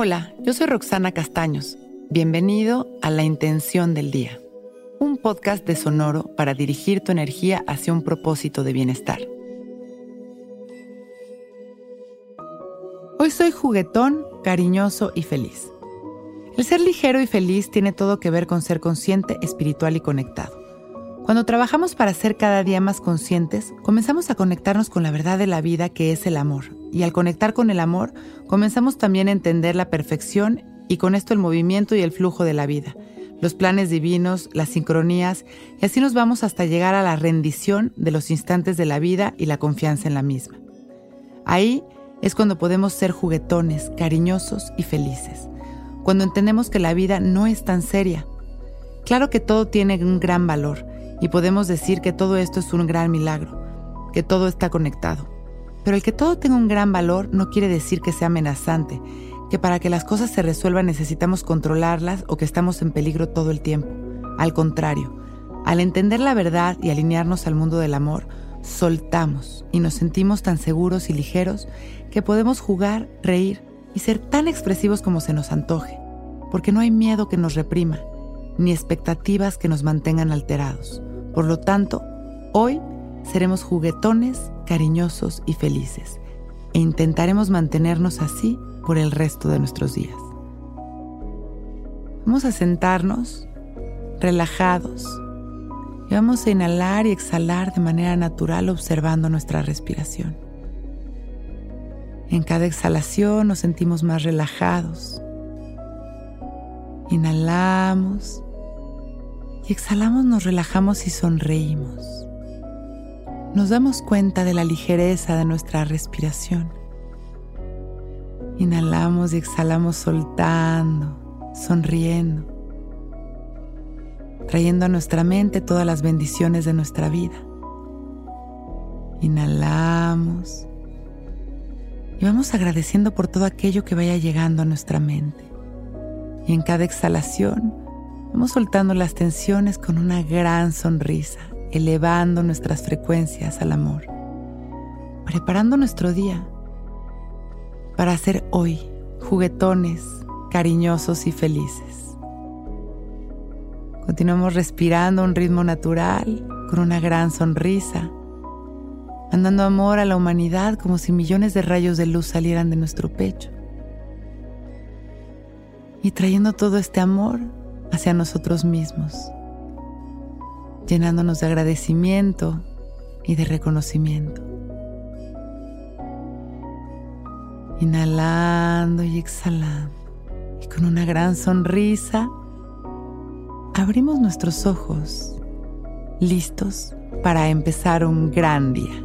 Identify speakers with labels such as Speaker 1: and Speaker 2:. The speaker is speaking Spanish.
Speaker 1: Hola, yo soy Roxana Castaños. Bienvenido a La Intención del Día, un podcast de Sonoro para dirigir tu energía hacia un propósito de bienestar. Hoy soy juguetón, cariñoso y feliz. El ser ligero y feliz tiene todo que ver con ser consciente, espiritual y conectado. Cuando trabajamos para ser cada día más conscientes, comenzamos a conectarnos con la verdad de la vida que es el amor. Y al conectar con el amor, comenzamos también a entender la perfección y con esto el movimiento y el flujo de la vida, los planes divinos, las sincronías, y así nos vamos hasta llegar a la rendición de los instantes de la vida y la confianza en la misma. Ahí es cuando podemos ser juguetones, cariñosos y felices, cuando entendemos que la vida no es tan seria. Claro que todo tiene un gran valor y podemos decir que todo esto es un gran milagro, que todo está conectado. Pero el que todo tenga un gran valor no quiere decir que sea amenazante, que para que las cosas se resuelvan necesitamos controlarlas o que estamos en peligro todo el tiempo. Al contrario, al entender la verdad y alinearnos al mundo del amor, soltamos y nos sentimos tan seguros y ligeros que podemos jugar, reír y ser tan expresivos como se nos antoje, porque no hay miedo que nos reprima, ni expectativas que nos mantengan alterados. Por lo tanto, hoy seremos juguetones, cariñosos y felices, e intentaremos mantenernos así por el resto de nuestros días. Vamos a sentarnos relajados y vamos a inhalar y exhalar de manera natural observando nuestra respiración. En cada exhalación nos sentimos más relajados. Inhalamos exhalamos, nos relajamos y sonreímos. Nos damos cuenta de la ligereza de nuestra respiración. Inhalamos y exhalamos soltando, sonriendo, trayendo a nuestra mente todas las bendiciones de nuestra vida. Inhalamos y vamos agradeciendo por todo aquello que vaya llegando a nuestra mente. Y en cada exhalación vamos soltando las tensiones con una gran sonrisa, elevando nuestras frecuencias al amor, preparando nuestro día para ser hoy juguetones, cariñosos y felices. Continuamos respirando a un ritmo natural, con una gran sonrisa, mandando amor a la humanidad como si millones de rayos de luz salieran de nuestro pecho y trayendo todo este amor hacia nosotros mismos, llenándonos de agradecimiento y de reconocimiento. Inhalando y exhalando. Y con una gran sonrisa, abrimos nuestros ojos, listos para empezar un gran día.